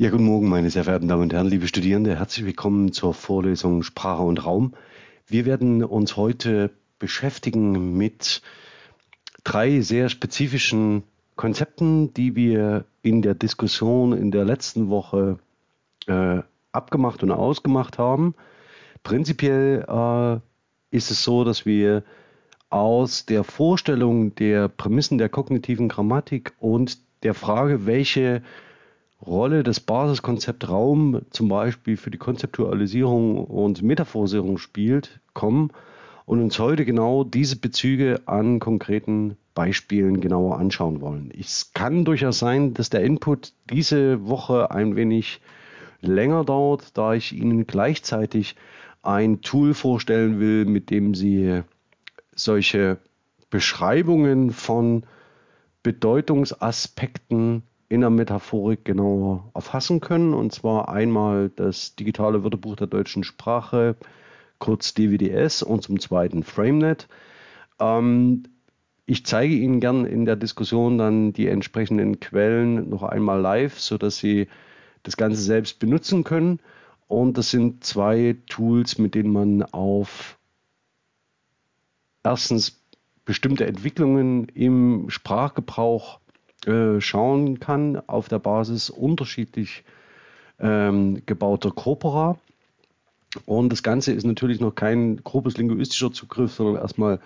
Ja, guten Morgen, meine sehr verehrten Damen und Herren, liebe Studierende. Herzlich willkommen zur Vorlesung Sprache und Raum. Wir werden uns heute beschäftigen mit drei sehr spezifischen Konzepten, die wir in der Diskussion in der letzten Woche äh, abgemacht und ausgemacht haben. Prinzipiell äh, ist es so, dass wir aus der Vorstellung der Prämissen der kognitiven Grammatik und der Frage, welche Rolle das Basiskonzept Raum zum Beispiel für die Konzeptualisierung und Metaphorisierung spielt, kommen und uns heute genau diese Bezüge an konkreten Beispielen genauer anschauen wollen. Es kann durchaus sein, dass der Input diese Woche ein wenig länger dauert, da ich Ihnen gleichzeitig ein Tool vorstellen will, mit dem Sie solche Beschreibungen von Bedeutungsaspekten in der Metaphorik genauer erfassen können. Und zwar einmal das digitale Wörterbuch der deutschen Sprache, kurz DWDS, und zum zweiten FrameNet. Ähm, ich zeige Ihnen gern in der Diskussion dann die entsprechenden Quellen noch einmal live, sodass Sie das Ganze selbst benutzen können. Und das sind zwei Tools, mit denen man auf erstens bestimmte Entwicklungen im Sprachgebrauch äh, schauen kann auf der Basis unterschiedlich ähm, gebauter Corpora. Und das Ganze ist natürlich noch kein grobes linguistischer Zugriff, sondern erstmal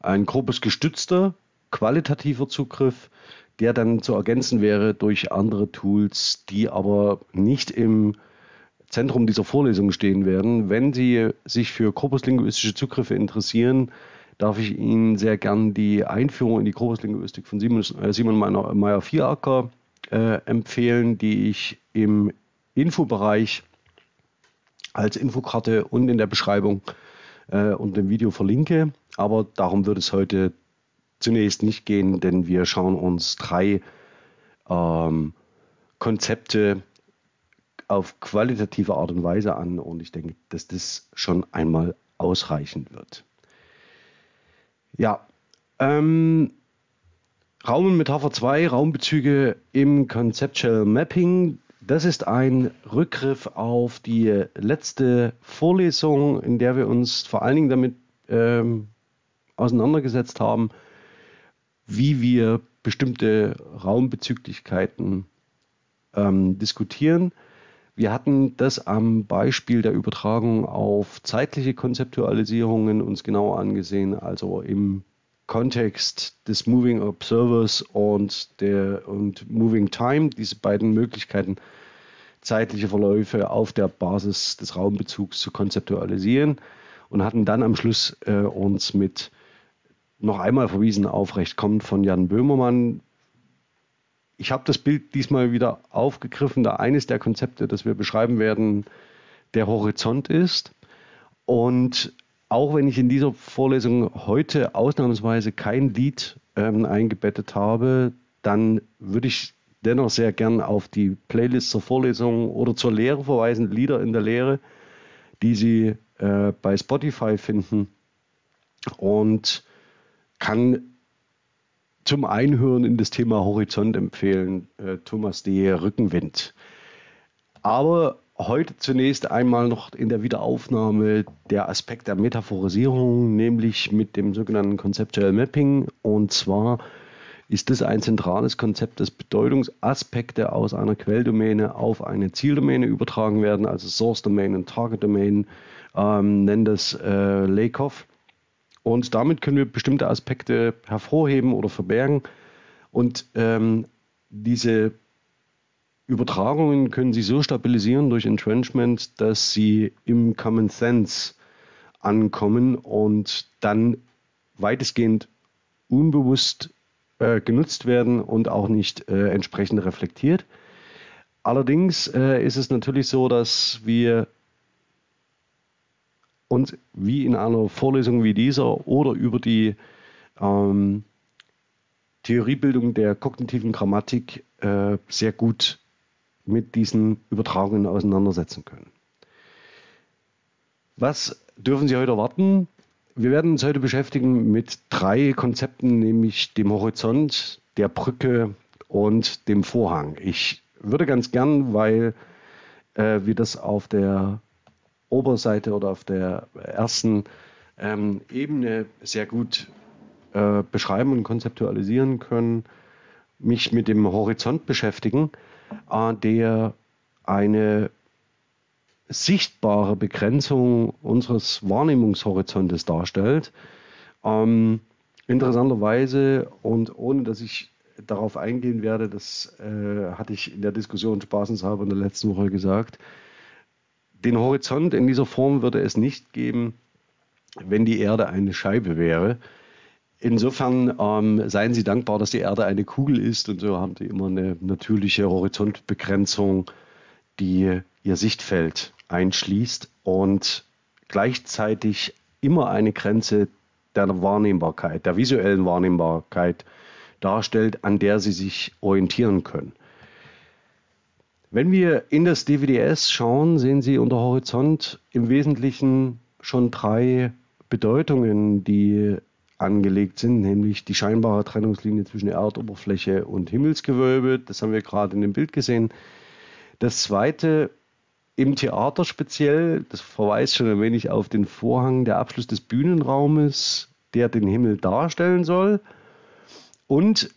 ein grobes gestützter, qualitativer Zugriff, der dann zu ergänzen wäre durch andere Tools, die aber nicht im Zentrum dieser Vorlesung stehen werden. Wenn Sie sich für korpuslinguistische Zugriffe interessieren, darf ich Ihnen sehr gern die Einführung in die Korpuslinguistik von Simon, äh, Simon Meyer-Vieracker äh, empfehlen, die ich im Infobereich als Infokarte und in der Beschreibung äh, und dem Video verlinke. Aber darum wird es heute zunächst nicht gehen, denn wir schauen uns drei ähm, Konzepte auf qualitative Art und Weise an und ich denke, dass das schon einmal ausreichend wird. Ja, ähm, Raum und Metapher 2, Raumbezüge im Conceptual Mapping. Das ist ein Rückgriff auf die letzte Vorlesung, in der wir uns vor allen Dingen damit ähm, auseinandergesetzt haben, wie wir bestimmte Raumbezüglichkeiten ähm, diskutieren. Wir hatten das am Beispiel der Übertragung auf zeitliche Konzeptualisierungen uns genauer angesehen, also im Kontext des Moving Observers und der und Moving Time, diese beiden Möglichkeiten, zeitliche Verläufe auf der Basis des Raumbezugs zu konzeptualisieren und hatten dann am Schluss äh, uns mit noch einmal verwiesen auf Recht kommt von Jan Böhmermann, ich habe das Bild diesmal wieder aufgegriffen, da eines der Konzepte, das wir beschreiben werden, der Horizont ist. Und auch wenn ich in dieser Vorlesung heute ausnahmsweise kein Lied ähm, eingebettet habe, dann würde ich dennoch sehr gern auf die Playlist zur Vorlesung oder zur Lehre verweisen, Lieder in der Lehre, die Sie äh, bei Spotify finden und kann zum Einhören in das Thema Horizont empfehlen, äh, Thomas D. Rückenwind. Aber heute zunächst einmal noch in der Wiederaufnahme der Aspekt der Metaphorisierung, nämlich mit dem sogenannten Conceptual Mapping. Und zwar ist das ein zentrales Konzept, dass Bedeutungsaspekte aus einer Quelldomäne auf eine Zieldomäne übertragen werden, also Source Domain und Target Domain, ähm, nennt das äh, Lakoff. Und damit können wir bestimmte Aspekte hervorheben oder verbergen. Und ähm, diese Übertragungen können Sie so stabilisieren durch Entrenchment, dass sie im Common Sense ankommen und dann weitestgehend unbewusst äh, genutzt werden und auch nicht äh, entsprechend reflektiert. Allerdings äh, ist es natürlich so, dass wir und wie in einer Vorlesung wie dieser oder über die ähm, Theoriebildung der kognitiven Grammatik äh, sehr gut mit diesen Übertragungen auseinandersetzen können. Was dürfen Sie heute erwarten? Wir werden uns heute beschäftigen mit drei Konzepten, nämlich dem Horizont, der Brücke und dem Vorhang. Ich würde ganz gern, weil äh, wir das auf der Oberseite oder auf der ersten ähm, Ebene sehr gut äh, beschreiben und konzeptualisieren können, mich mit dem Horizont beschäftigen, äh, der eine sichtbare Begrenzung unseres Wahrnehmungshorizontes darstellt. Ähm, interessanterweise und ohne dass ich darauf eingehen werde, das äh, hatte ich in der Diskussion spaßenshalber in der letzten Woche gesagt, den Horizont in dieser Form würde es nicht geben, wenn die Erde eine Scheibe wäre. Insofern ähm, seien Sie dankbar, dass die Erde eine Kugel ist und so haben Sie immer eine natürliche Horizontbegrenzung, die Ihr Sichtfeld einschließt und gleichzeitig immer eine Grenze der Wahrnehmbarkeit, der visuellen Wahrnehmbarkeit darstellt, an der Sie sich orientieren können. Wenn wir in das DVDS schauen, sehen Sie unter Horizont im Wesentlichen schon drei Bedeutungen, die angelegt sind, nämlich die scheinbare Trennungslinie zwischen Erdoberfläche und Himmelsgewölbe. Das haben wir gerade in dem Bild gesehen. Das zweite im Theater speziell, das verweist schon ein wenig auf den Vorhang, der Abschluss des Bühnenraumes, der den Himmel darstellen soll. Und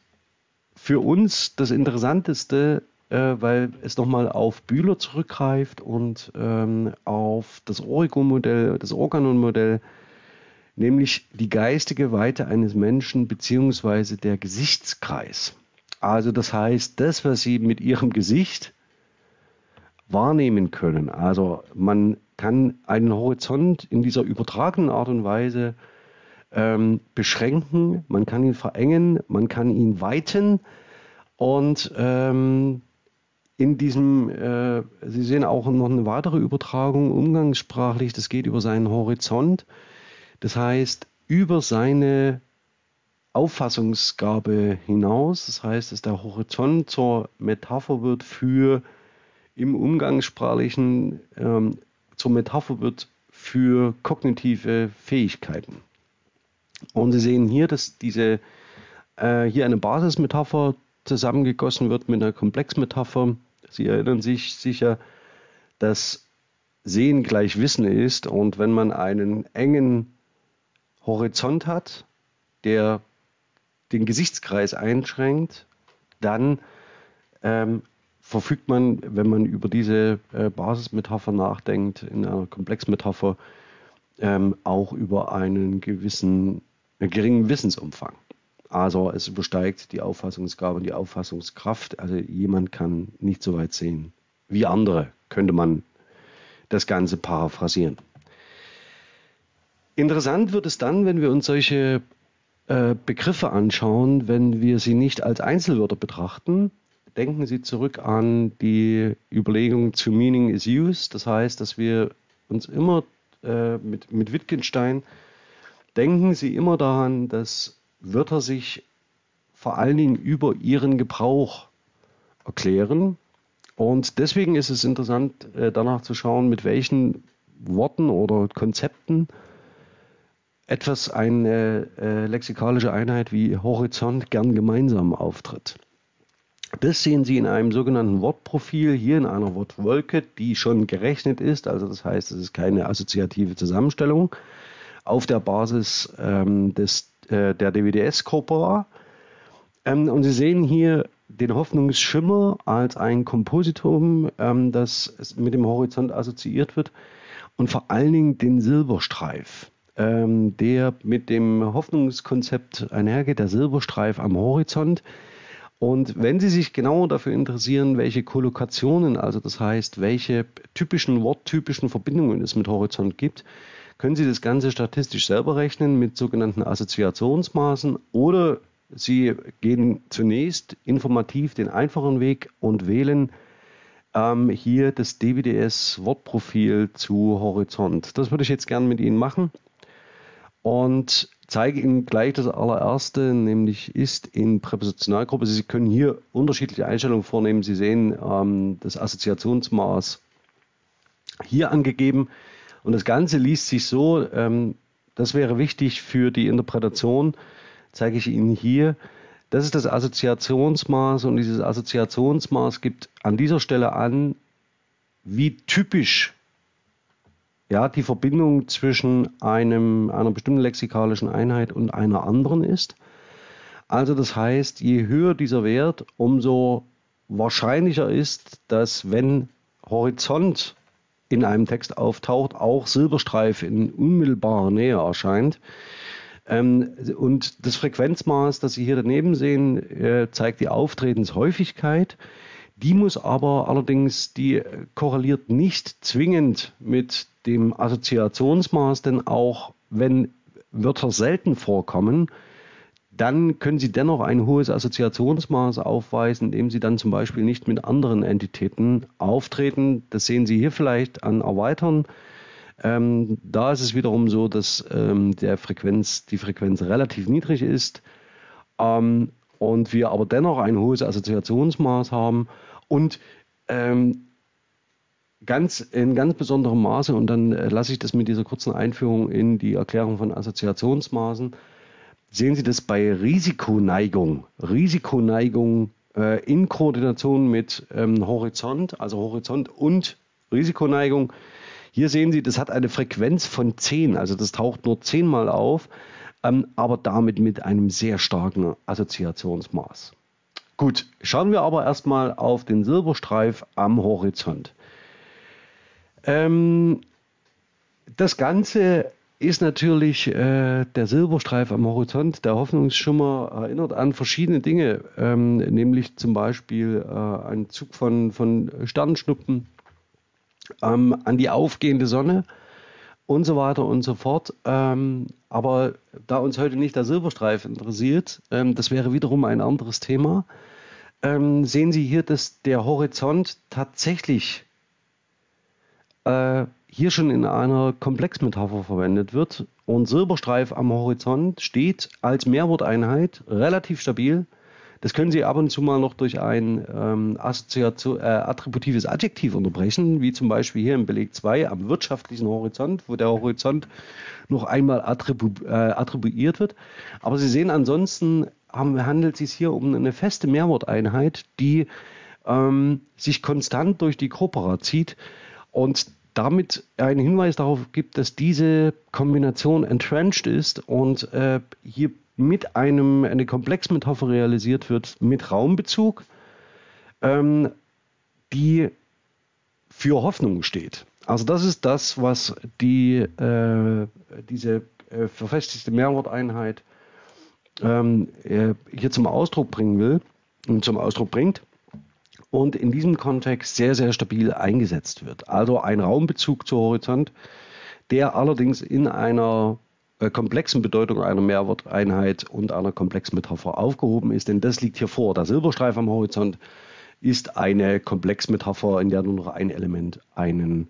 für uns das Interessanteste, äh, weil es nochmal auf Bühler zurückgreift und ähm, auf das Origo-Modell, das Organon-Modell, nämlich die geistige Weite eines Menschen beziehungsweise der Gesichtskreis. Also das heißt, das, was Sie mit Ihrem Gesicht wahrnehmen können. Also man kann einen Horizont in dieser übertragenen Art und Weise ähm, beschränken, man kann ihn verengen, man kann ihn weiten und ähm, in diesem, äh, Sie sehen auch noch eine weitere Übertragung umgangssprachlich, das geht über seinen Horizont, das heißt über seine Auffassungsgabe hinaus, das heißt, dass der Horizont zur Metapher wird für im Umgangssprachlichen ähm, zur Metapher wird für kognitive Fähigkeiten. Und Sie sehen hier, dass diese äh, hier eine Basismetapher zusammengegossen wird mit einer Komplexmetapher. Sie erinnern sich sicher, dass Sehen gleich Wissen ist und wenn man einen engen Horizont hat, der den Gesichtskreis einschränkt, dann ähm, verfügt man, wenn man über diese äh, Basismetapher nachdenkt, in einer Komplexmetapher, ähm, auch über einen gewissen, äh, geringen Wissensumfang. Also es übersteigt die Auffassungsgabe und die Auffassungskraft. Also jemand kann nicht so weit sehen wie andere, könnte man das Ganze paraphrasieren. Interessant wird es dann, wenn wir uns solche äh, Begriffe anschauen, wenn wir sie nicht als Einzelwörter betrachten, denken Sie zurück an die Überlegung zu Meaning is Use. Das heißt, dass wir uns immer äh, mit, mit Wittgenstein denken Sie immer daran, dass Wörter sich vor allen Dingen über ihren Gebrauch erklären. Und deswegen ist es interessant, äh, danach zu schauen, mit welchen Worten oder Konzepten etwas eine äh, lexikalische Einheit wie Horizont gern gemeinsam auftritt. Das sehen Sie in einem sogenannten Wortprofil, hier in einer Wortwolke, die schon gerechnet ist. Also das heißt, es ist keine assoziative Zusammenstellung auf der Basis ähm, des, äh, der DWDS-Corpora. Ähm, und Sie sehen hier den Hoffnungsschimmer als ein Kompositum, ähm, das mit dem Horizont assoziiert wird und vor allen Dingen den Silberstreif, ähm, der mit dem Hoffnungskonzept einhergeht, der Silberstreif am Horizont und wenn Sie sich genauer dafür interessieren, welche Kollokationen, also das heißt, welche typischen worttypischen Verbindungen es mit Horizont gibt, können Sie das Ganze statistisch selber rechnen mit sogenannten Assoziationsmaßen oder Sie gehen zunächst informativ den einfachen Weg und wählen ähm, hier das DWDS-Wortprofil zu Horizont. Das würde ich jetzt gerne mit Ihnen machen. Und zeige Ihnen gleich das allererste, nämlich ist in Präpositionalgruppe. Sie können hier unterschiedliche Einstellungen vornehmen. Sie sehen ähm, das Assoziationsmaß hier angegeben. Und das Ganze liest sich so, ähm, das wäre wichtig für die Interpretation, zeige ich Ihnen hier, Das ist das Assoziationsmaß und dieses Assoziationsmaß gibt an dieser Stelle an, wie typisch ja, die Verbindung zwischen einem, einer bestimmten lexikalischen Einheit und einer anderen ist. Also das heißt, je höher dieser Wert, umso wahrscheinlicher ist, dass wenn Horizont in einem Text auftaucht, auch Silberstreif in unmittelbarer Nähe erscheint. Ähm, und das Frequenzmaß, das Sie hier daneben sehen, äh, zeigt die Auftreten,shäufigkeit Die muss aber allerdings, die korreliert nicht zwingend mit dem Assoziationsmaß, denn auch wenn Wörter selten vorkommen, dann können Sie dennoch ein hohes Assoziationsmaß aufweisen, indem Sie dann zum Beispiel nicht mit anderen Entitäten auftreten. Das sehen Sie hier vielleicht an Erweitern. Ähm, da ist es wiederum so, dass ähm, der Frequenz, die Frequenz relativ niedrig ist ähm, und wir aber dennoch ein hohes Assoziationsmaß haben und ähm, ganz in ganz besonderem Maße, und dann äh, lasse ich das mit dieser kurzen Einführung in die Erklärung von Assoziationsmaßen, sehen Sie das bei Risikoneigung. Risikoneigung äh, in Koordination mit ähm, Horizont, also Horizont und Risikoneigung hier sehen Sie, das hat eine Frequenz von 10, also das taucht nur 10 Mal auf, ähm, aber damit mit einem sehr starken Assoziationsmaß. Gut, schauen wir aber erstmal auf den Silberstreif am Horizont. Ähm, das Ganze ist natürlich äh, der Silberstreif am Horizont, der Hoffnungsschimmer erinnert an verschiedene Dinge, ähm, nämlich zum Beispiel äh, einen Zug von, von Sternschnuppen, ähm, an die aufgehende Sonne und so weiter und so fort. Ähm, aber da uns heute nicht der Silberstreif interessiert, ähm, das wäre wiederum ein anderes Thema, ähm, sehen Sie hier, dass der Horizont tatsächlich äh, hier schon in einer Komplexmetapher verwendet wird. Und Silberstreif am Horizont steht als Mehrworteinheit relativ stabil das können Sie ab und zu mal noch durch ein ähm, äh, attributives Adjektiv unterbrechen, wie zum Beispiel hier im Beleg 2 am wirtschaftlichen Horizont, wo der Horizont noch einmal attribu äh, attribuiert wird. Aber Sie sehen, ansonsten haben, handelt es sich hier um eine feste Mehrworteinheit, die ähm, sich konstant durch die Corpora zieht und damit einen Hinweis darauf gibt, dass diese Kombination entrenched ist und äh, hier mit einem, eine Komplexmetapher realisiert wird mit Raumbezug, ähm, die für Hoffnung steht. Also das ist das, was die, äh, diese äh, verfestigte Mehrworteinheit ähm, äh, hier zum Ausdruck bringen will und zum Ausdruck bringt und in diesem Kontext sehr, sehr stabil eingesetzt wird. Also ein Raumbezug zu Horizont, der allerdings in einer äh, komplexen Bedeutung einer Mehrworteinheit und einer Komplexmetapher aufgehoben ist, denn das liegt hier vor. Der Silberstreif am Horizont ist eine Komplexmetapher, in der nur noch ein Element einen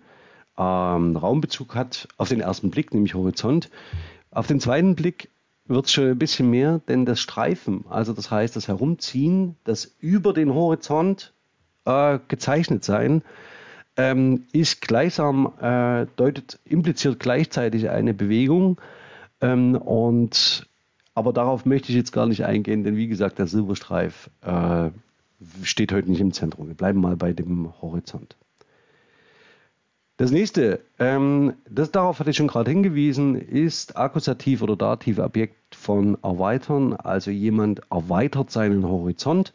ähm, Raumbezug hat, auf den ersten Blick, nämlich Horizont. Auf den zweiten Blick wird es schon ein bisschen mehr, denn das Streifen, also das heißt das Herumziehen, das über den Horizont äh, gezeichnet sein, ähm, ist gleichsam, äh, deutet, impliziert gleichzeitig eine Bewegung, ähm, und, aber darauf möchte ich jetzt gar nicht eingehen, denn wie gesagt, der Silberstreif äh, steht heute nicht im Zentrum. Wir bleiben mal bei dem Horizont. Das nächste, ähm, das darauf hatte ich schon gerade hingewiesen, ist Akkusativ oder Dativ Objekt von erweitern. Also jemand erweitert seinen Horizont.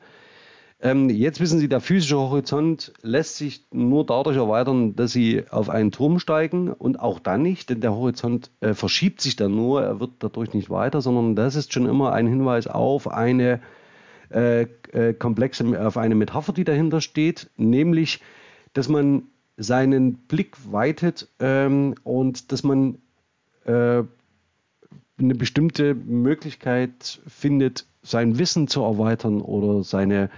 Ähm, jetzt wissen Sie, der physische Horizont lässt sich nur dadurch erweitern, dass Sie auf einen Turm steigen und auch dann nicht, denn der Horizont äh, verschiebt sich dann nur, er wird dadurch nicht weiter, sondern das ist schon immer ein Hinweis auf eine äh, äh, komplexe, auf eine Metapher, die dahinter steht, nämlich, dass man seinen Blick weitet ähm, und dass man äh, eine bestimmte Möglichkeit findet, sein Wissen zu erweitern oder seine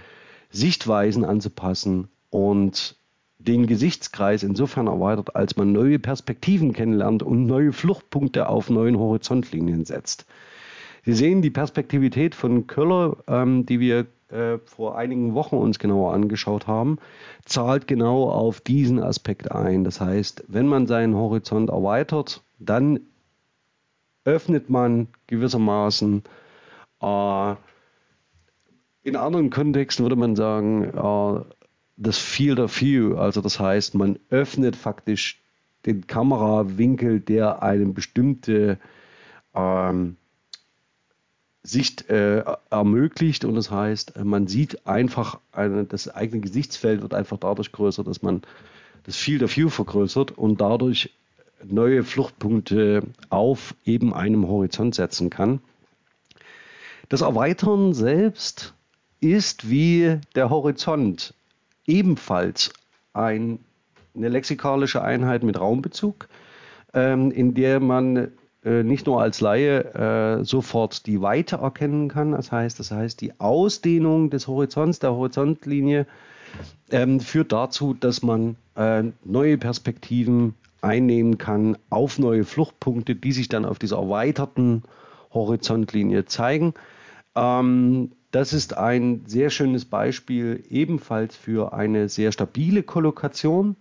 Sichtweisen anzupassen und den Gesichtskreis insofern erweitert, als man neue Perspektiven kennenlernt und neue Fluchtpunkte auf neuen Horizontlinien setzt. Sie sehen die Perspektivität von Köller, ähm, die wir äh, vor einigen Wochen uns genauer angeschaut haben, zahlt genau auf diesen Aspekt ein. Das heißt, wenn man seinen Horizont erweitert, dann öffnet man gewissermaßen äh, In anderen Kontexten würde man sagen, äh, das Field of View, also das heißt, man öffnet faktisch den Kamerawinkel, der eine bestimmte ähm, Sicht äh, ermöglicht und das heißt, man sieht einfach, eine, das eigene Gesichtsfeld wird einfach dadurch größer, dass man das Field of View vergrößert und dadurch neue Fluchtpunkte auf eben einem Horizont setzen kann. Das Erweitern selbst ist wie der Horizont ebenfalls ein, eine lexikalische Einheit mit Raumbezug, ähm, in der man äh, nicht nur als Laie äh, sofort die Weite erkennen kann, das heißt, das heißt die Ausdehnung des Horizonts, der Horizontlinie, ähm, führt dazu, dass man äh, neue Perspektiven einnehmen kann auf neue Fluchtpunkte, die sich dann auf dieser erweiterten Horizontlinie zeigen. Ähm, das ist ein sehr schönes Beispiel ebenfalls für eine sehr stabile Kollokation.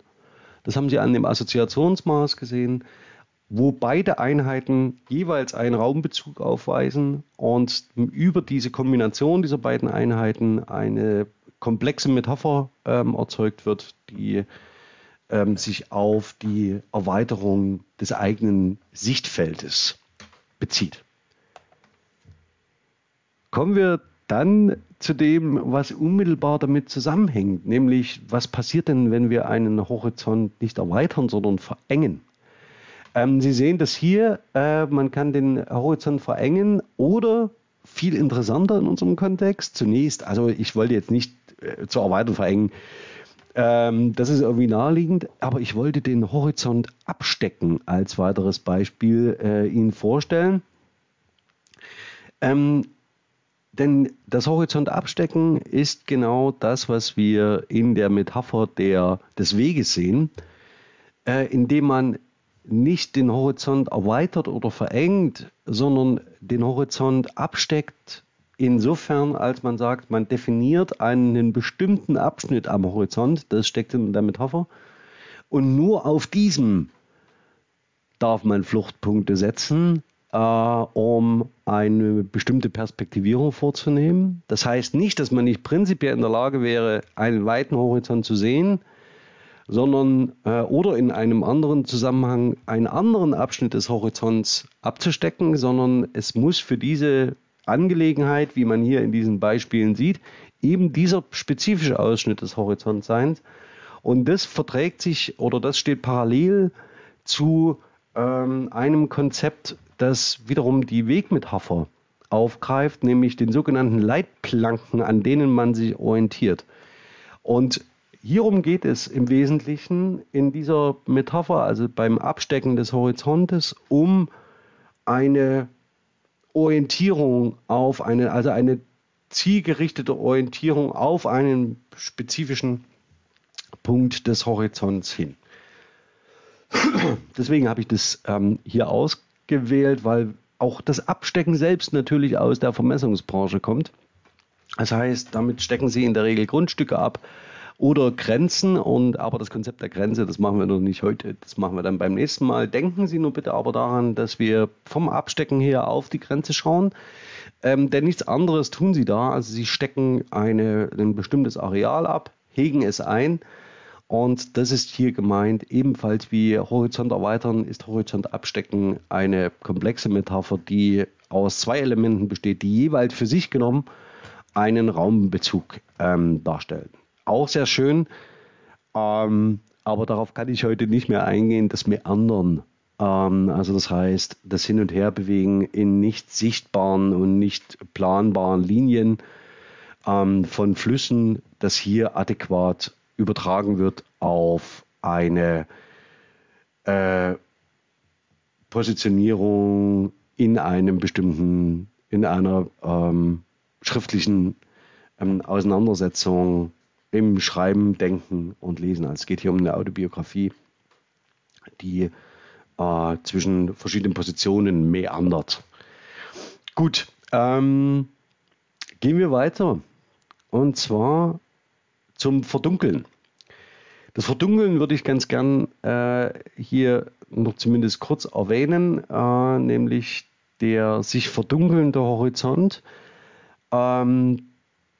Das haben Sie an dem Assoziationsmaß gesehen, wo beide Einheiten jeweils einen Raumbezug aufweisen und über diese Kombination dieser beiden Einheiten eine komplexe Metapher ähm, erzeugt wird, die ähm, sich auf die Erweiterung des eigenen Sichtfeldes bezieht. Kommen wir dann zu dem, was unmittelbar damit zusammenhängt, nämlich was passiert denn, wenn wir einen Horizont nicht erweitern, sondern verengen? Ähm, Sie sehen das hier, äh, man kann den Horizont verengen oder viel interessanter in unserem Kontext, zunächst, also ich wollte jetzt nicht äh, zur Erweiterung verengen, ähm, das ist irgendwie naheliegend, aber ich wollte den Horizont abstecken als weiteres Beispiel äh, Ihnen vorstellen. Ähm, denn das Horizont abstecken ist genau das, was wir in der Metapher der, des Weges sehen, äh, indem man nicht den Horizont erweitert oder verengt, sondern den Horizont absteckt insofern, als man sagt, man definiert einen bestimmten Abschnitt am Horizont, das steckt in der Metapher, und nur auf diesem darf man Fluchtpunkte setzen, äh, um eine bestimmte Perspektivierung vorzunehmen. Das heißt nicht, dass man nicht prinzipiell in der Lage wäre, einen weiten Horizont zu sehen, sondern äh, oder in einem anderen Zusammenhang einen anderen Abschnitt des Horizonts abzustecken, sondern es muss für diese Angelegenheit, wie man hier in diesen Beispielen sieht, eben dieser spezifische Ausschnitt des Horizonts sein. Und das verträgt sich oder das steht parallel zu ähm, einem Konzept, das wiederum die Wegmetapher aufgreift, nämlich den sogenannten Leitplanken, an denen man sich orientiert. Und hierum geht es im Wesentlichen in dieser Metapher, also beim Abstecken des Horizontes, um eine Orientierung auf eine, also eine zielgerichtete Orientierung auf einen spezifischen Punkt des Horizonts hin. Deswegen habe ich das ähm, hier ausgewählt, weil auch das Abstecken selbst natürlich aus der Vermessungsbranche kommt. Das heißt, damit stecken Sie in der Regel Grundstücke ab, oder Grenzen. Und aber das Konzept der Grenze, das machen wir noch nicht heute, das machen wir dann beim nächsten Mal. Denken Sie nur bitte aber daran, dass wir vom Abstecken her auf die Grenze schauen. Ähm, denn nichts anderes tun Sie da. Also Sie stecken eine, ein bestimmtes Areal ab, hegen es ein. Und das ist hier gemeint, ebenfalls wie Horizont erweitern, ist Horizont abstecken eine komplexe Metapher, die aus zwei Elementen besteht, die jeweils für sich genommen einen Raumbezug ähm, darstellen auch sehr schön. Ähm, aber darauf kann ich heute nicht mehr eingehen, das Meandern. Ähm, also das heißt, das Hin- und Herbewegen in nicht sichtbaren und nicht planbaren Linien ähm, von Flüssen, das hier adäquat übertragen wird auf eine äh, Positionierung in einem bestimmten, in einer ähm, schriftlichen ähm, Auseinandersetzung im Schreiben, Denken und Lesen. Also es geht hier um eine Autobiografie, die äh, zwischen verschiedenen Positionen meandert. Gut, ähm, gehen wir weiter. Und zwar zum Verdunkeln. Das Verdunkeln würde ich ganz gern äh, hier noch zumindest kurz erwähnen, äh, nämlich der sich verdunkelnde Horizont. Ähm,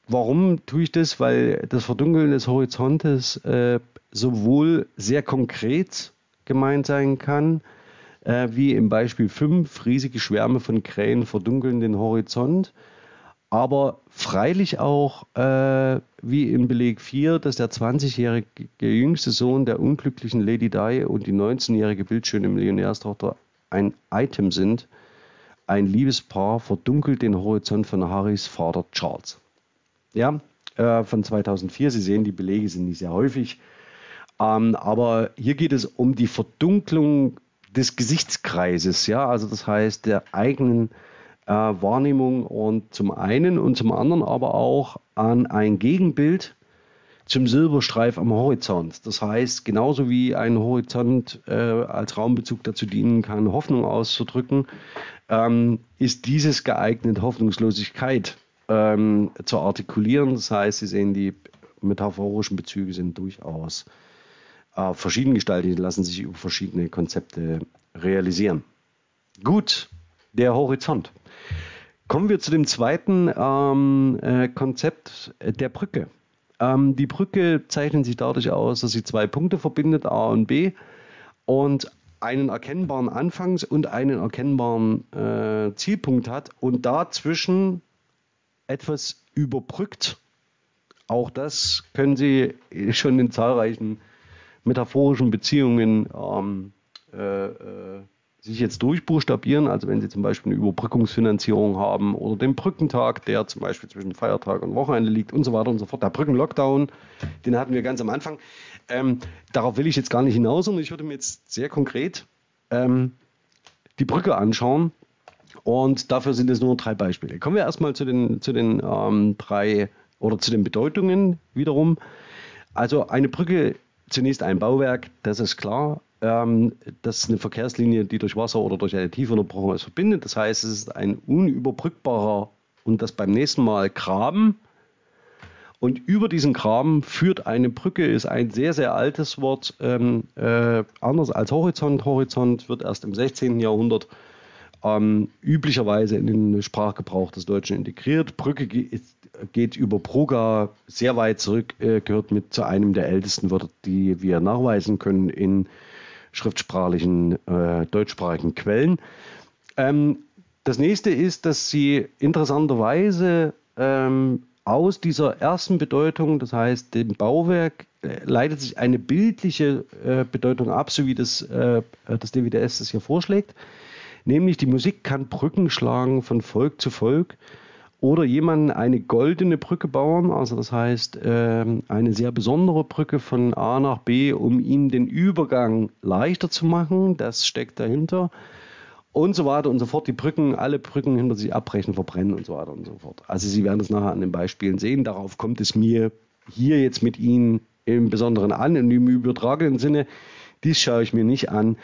warum tue ich das? Weil das Verdunkeln des Horizontes äh, sowohl sehr konkret gemeint sein kann, äh, wie im Beispiel 5, riesige Schwärme von Krähen verdunkeln den Horizont, aber freilich auch äh, wie in Beleg 4, dass der 20-jährige jüngste Sohn der unglücklichen Lady Di und die 19-jährige bildschöne Millionärstochter ein Item sind. Ein Liebespaar verdunkelt den Horizont von Harrys Vater Charles. Ja, äh, von 2004. Sie sehen, die Belege sind nicht sehr häufig. Ähm, aber hier geht es um die Verdunklung des Gesichtskreises, ja, also das heißt der eigenen Wahrnehmung und zum einen und zum anderen aber auch an ein Gegenbild zum Silberstreif am Horizont. Das heißt, genauso wie ein Horizont äh, als Raumbezug dazu dienen kann, Hoffnung auszudrücken, ähm, ist dieses geeignet, Hoffnungslosigkeit ähm, zu artikulieren. Das heißt, Sie sehen, die metaphorischen Bezüge sind durchaus äh, verschieden gestaltet, lassen sich über verschiedene Konzepte realisieren. Gut, der Horizont. Kommen wir zu dem zweiten ähm, äh, Konzept der Brücke. Ähm, die Brücke zeichnet sich dadurch aus, dass sie zwei Punkte verbindet, A und B, und einen erkennbaren Anfangs- und einen erkennbaren äh, Zielpunkt hat und dazwischen etwas überbrückt. Auch das können Sie schon in zahlreichen metaphorischen Beziehungen ähm, äh, äh, sich jetzt durchbuchstabieren. Also wenn Sie zum Beispiel eine Überbrückungsfinanzierung haben oder den Brückentag, der zum Beispiel zwischen Feiertag und Wochenende liegt und so weiter und so fort. Der Brückenlockdown, den hatten wir ganz am Anfang. Ähm, darauf will ich jetzt gar nicht hinaus, sondern ich würde mir jetzt sehr konkret ähm, die Brücke anschauen. Und dafür sind es nur drei Beispiele. Kommen wir erstmal zu den, zu den ähm, drei oder zu den Bedeutungen wiederum. Also eine Brücke zunächst ein Bauwerk, das ist klar. Ähm, das ist eine Verkehrslinie, die durch Wasser oder durch eine tiefe Unterbrochung ist verbindet. Das heißt, es ist ein unüberbrückbarer und das beim nächsten Mal Graben. Und über diesen Graben führt eine Brücke, ist ein sehr, sehr altes Wort, ähm, äh, anders als Horizont. Horizont wird erst im 16. Jahrhundert ähm, üblicherweise in den Sprachgebrauch des Deutschen integriert. Brücke ist geht über Bruga sehr weit zurück, äh, gehört mit zu einem der ältesten Wörter, die wir nachweisen können in schriftsprachlichen, äh, deutschsprachigen Quellen. Ähm, das nächste ist, dass sie interessanterweise ähm, aus dieser ersten Bedeutung, das heißt dem Bauwerk, äh, leitet sich eine bildliche äh, Bedeutung ab, so wie das, äh, das DWDS das hier vorschlägt. Nämlich die Musik kann Brücken schlagen von Volk zu Volk oder jemanden eine goldene Brücke bauen, also das heißt ähm, eine sehr besondere Brücke von A nach B, um ihm den Übergang leichter zu machen. Das steckt dahinter. Und so weiter und so fort. Die Brücken, alle Brücken hinter sich abbrechen, verbrennen und so weiter und so fort. Also Sie werden das nachher an den Beispielen sehen. Darauf kommt es mir hier jetzt mit Ihnen im Besonderen an, in dem übertragenen Sinne. Dies schaue ich mir nicht an,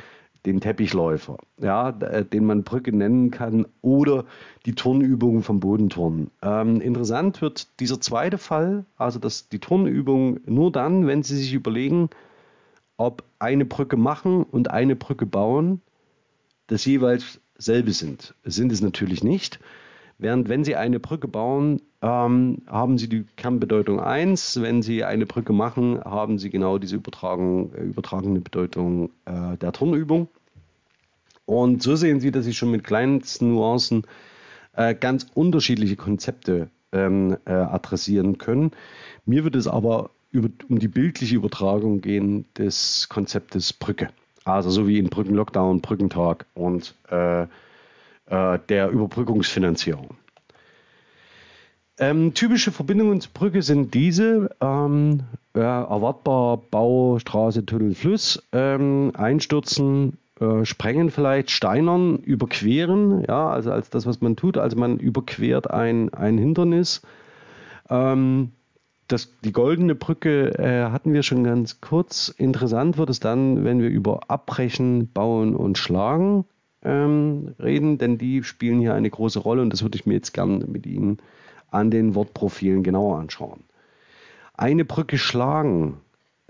den Teppichläufer, ja, äh, den man Brücke nennen kann, oder die Turnübungen vom Bodenturnen. Ähm, interessant wird dieser zweite Fall, also dass die Turnübung nur dann, wenn Sie sich überlegen, ob eine Brücke machen und eine Brücke bauen, das jeweils selbe sind. Sind es natürlich nicht. Während wenn Sie eine Brücke bauen, ähm, haben Sie die Kernbedeutung 1. Wenn Sie eine Brücke machen, haben Sie genau diese äh, übertragene Bedeutung äh, der Turnübung. Und so sehen Sie, dass Sie schon mit kleinsten Nuancen äh, ganz unterschiedliche Konzepte ähm, äh, adressieren können. Mir wird es aber über, um die bildliche Übertragung gehen des Konzeptes Brücke. Also so wie in Brückenlockdown, Brückentag und äh, äh, der Überbrückungsfinanzierung. Ähm, typische Verbindungen zur Brücke sind diese: ähm, äh, erwartbar Bau, Straße, Tunnel, Fluss, ähm, Einstürzen, äh, Sprengen vielleicht, Steinern, Überqueren, ja, also als das, was man tut. Also man überquert ein, ein Hindernis. Ähm, das, die goldene Brücke äh, hatten wir schon ganz kurz. Interessant wird es dann, wenn wir über Abbrechen, Bauen und Schlagen ähm, reden, denn die spielen hier eine große Rolle und das würde ich mir jetzt gerne mit Ihnen an den Wortprofilen genauer anschauen. Eine Brücke schlagen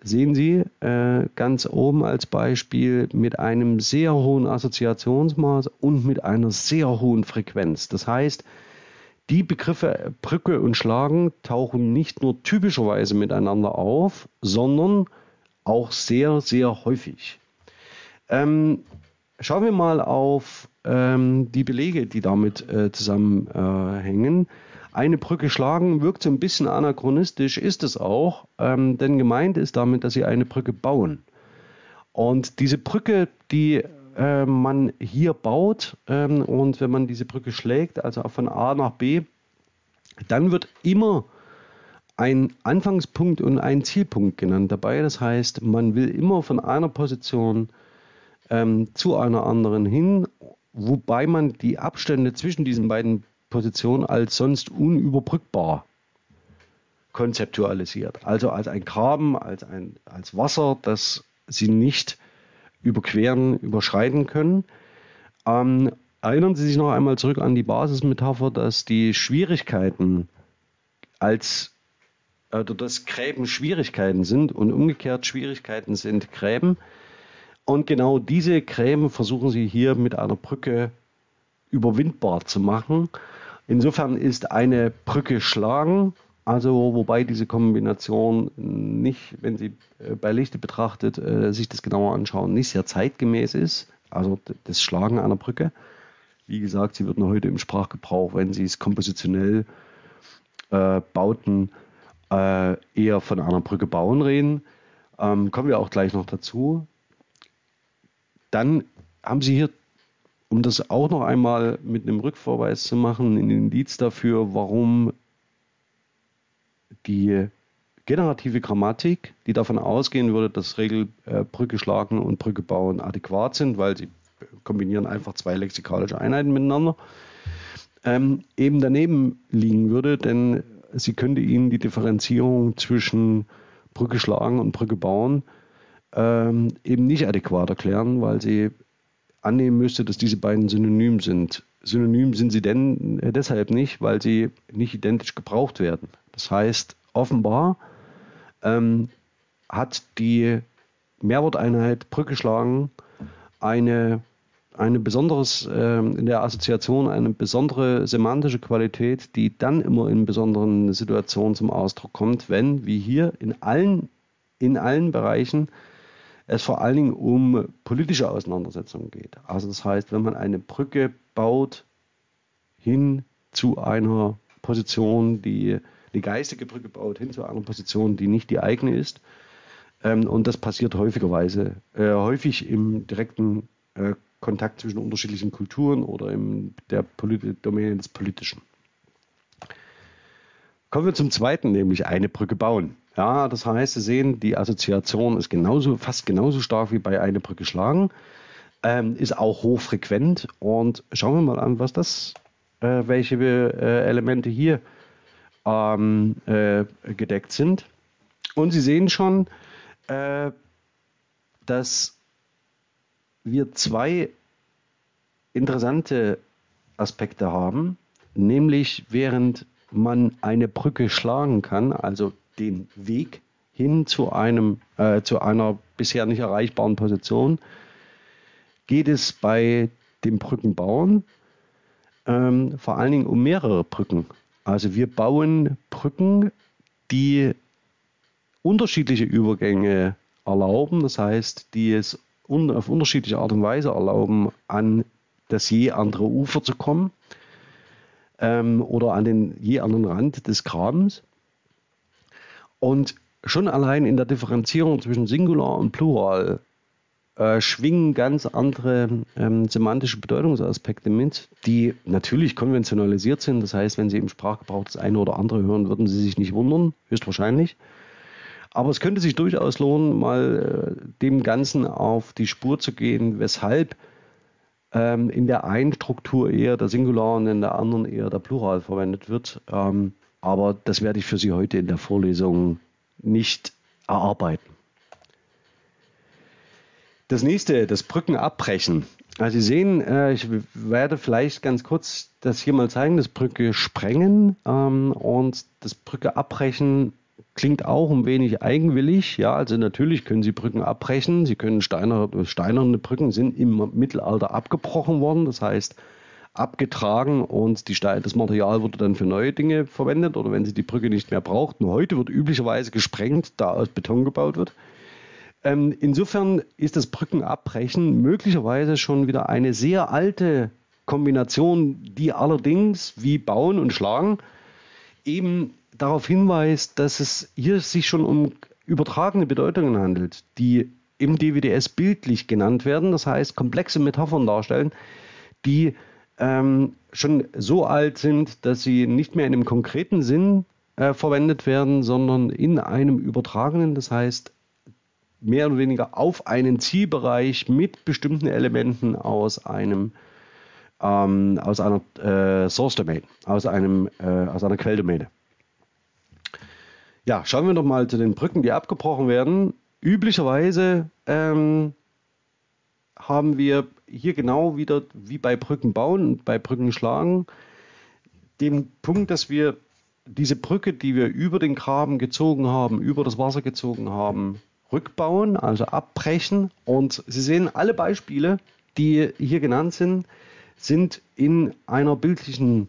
sehen Sie äh, ganz oben als Beispiel mit einem sehr hohen Assoziationsmaß und mit einer sehr hohen Frequenz. Das heißt, die Begriffe Brücke und Schlagen tauchen nicht nur typischerweise miteinander auf, sondern auch sehr, sehr häufig. Ähm, schauen wir mal auf ähm, die Belege, die damit äh, zusammenhängen. Äh, eine Brücke schlagen wirkt so ein bisschen anachronistisch, ist es auch, ähm, denn gemeint ist damit, dass sie eine Brücke bauen. Und diese Brücke, die äh, man hier baut ähm, und wenn man diese Brücke schlägt, also von A nach B, dann wird immer ein Anfangspunkt und ein Zielpunkt genannt dabei. Das heißt, man will immer von einer Position ähm, zu einer anderen hin, wobei man die Abstände zwischen diesen beiden Positionen als sonst unüberbrückbar konzeptualisiert. Also als ein Graben, als, ein, als Wasser, das sie nicht überqueren, überschreiten können. Ähm, erinnern Sie sich noch einmal zurück an die Basismetapher, dass die Schwierigkeiten als oder dass Gräben Schwierigkeiten sind und umgekehrt Schwierigkeiten sind Gräben. Und genau diese Gräben versuchen Sie hier mit einer Brücke überwindbar zu machen. Insofern ist eine Brücke schlagen also wobei diese Kombination nicht, wenn Sie äh, bei Lichte betrachtet äh, sich das genauer anschauen, nicht sehr zeitgemäß ist. Also das Schlagen einer Brücke. Wie gesagt, sie wird nur heute im Sprachgebrauch, wenn Sie es kompositionell äh, bauten, äh, eher von einer Brücke bauen reden. Ähm, kommen wir auch gleich noch dazu. Dann haben Sie hier, um das auch noch einmal mit einem Rückverweis zu machen, ein Indiz dafür, warum die generative Grammatik, die davon ausgehen würde, dass Regel äh, Brücke schlagen und Brücke bauen adäquat sind, weil sie kombinieren einfach zwei lexikalische Einheiten miteinander, ähm, eben daneben liegen würde, denn sie könnte Ihnen die Differenzierung zwischen Brücke schlagen und Brücke bauen ähm, eben nicht adäquat erklären, weil sie annehmen müsste, dass diese beiden synonym sind. Synonym sind sie denn äh, deshalb nicht, weil sie nicht identisch gebraucht werden. Das heißt, offenbar ähm, hat die Mehrworteinheit Brücke schlagen eine, eine besonderes, äh, in der Assoziation eine besondere semantische Qualität, die dann immer in besonderen Situationen zum Ausdruck kommt, wenn, wie hier, in allen, in allen Bereichen es vor allen Dingen um politische Auseinandersetzungen geht. Also das heißt, wenn man eine Brücke baut hin zu einer Position, die eine geistige Brücke baut hin zu einer Position, die nicht die eigene ist. Ähm, und das passiert häufigerweise, äh, häufig im direkten äh, Kontakt zwischen unterschiedlichen Kulturen oder in der Polit Domäne des Politischen. Kommen wir zum zweiten, nämlich eine Brücke bauen. Ja, das heißt, Sie sehen, die Assoziation ist genauso, fast genauso stark wie bei eine Brücke schlagen, ähm, ist auch hochfrequent. Und schauen wir mal an, was das, äh, welche äh, Elemente hier ähm, äh, gedeckt sind. Und Sie sehen schon, äh, dass wir zwei interessante Aspekte haben, nämlich während man eine Brücke schlagen kann, also den Weg hin zu einem äh, zu einer bisher nicht erreichbaren Position, geht es bei dem Brückenbauen ähm, vor allen Dingen um mehrere Brücken. Also wir bauen Brücken, die unterschiedliche Übergänge erlauben, das heißt, die es un auf unterschiedliche Art und Weise erlauben, an das je andere Ufer zu kommen ähm, oder an den je anderen Rand des Grabens. Und schon allein in der Differenzierung zwischen Singular und Plural äh, schwingen ganz andere ähm, semantische Bedeutungsaspekte mit, die natürlich konventionalisiert sind. Das heißt, wenn Sie im Sprachgebrauch das eine oder andere hören, würden Sie sich nicht wundern, höchstwahrscheinlich. Aber es könnte sich durchaus lohnen, mal äh, dem Ganzen auf die Spur zu gehen, weshalb ähm, in der einen Struktur eher der Singular und in der anderen eher der Plural verwendet wird. Ähm, aber das werde ich für Sie heute in der Vorlesung nicht erarbeiten. Das nächste, das Brückenabbrechen. Also Sie sehen, äh, ich werde vielleicht ganz kurz das hier mal zeigen, das Brücke sprengen ähm, und das Brücke abbrechen klingt auch ein wenig eigenwillig. Ja, also natürlich können Sie Brücken abbrechen. Sie können steinerne, Brücken sind im Mittelalter abgebrochen worden. Das heißt, abgetragen und die, das Material wurde dann für neue Dinge verwendet oder wenn sie die Brücke nicht mehr braucht. Nur heute wird üblicherweise gesprengt, da aus Beton gebaut wird. Ähm, insofern ist das Brückenabbrechen möglicherweise schon wieder eine sehr alte Kombination, die allerdings wie Bauen und Schlagen eben darauf hinweist, dass es hier sich schon um übertragene Bedeutungen handelt, die im DWDS bildlich genannt werden, das heißt komplexe Metaphern darstellen, die ähm, schon so alt sind, dass sie nicht mehr in einem konkreten Sinn äh, verwendet werden, sondern in einem übertragenen, das heißt mehr oder weniger auf einen Zielbereich mit bestimmten Elementen aus einem ähm, aus einer äh, Source Domain, aus einem äh, aus einer Quelldomäne. Ja, schauen wir doch mal zu den Brücken, die abgebrochen werden. Üblicherweise ähm, haben wir hier genau wieder wie bei Brücken bauen und bei Brücken schlagen den Punkt, dass wir diese Brücke, die wir über den Graben gezogen haben, über das Wasser gezogen haben, rückbauen, also abbrechen. Und Sie sehen, alle Beispiele, die hier genannt sind, sind in einer bildlichen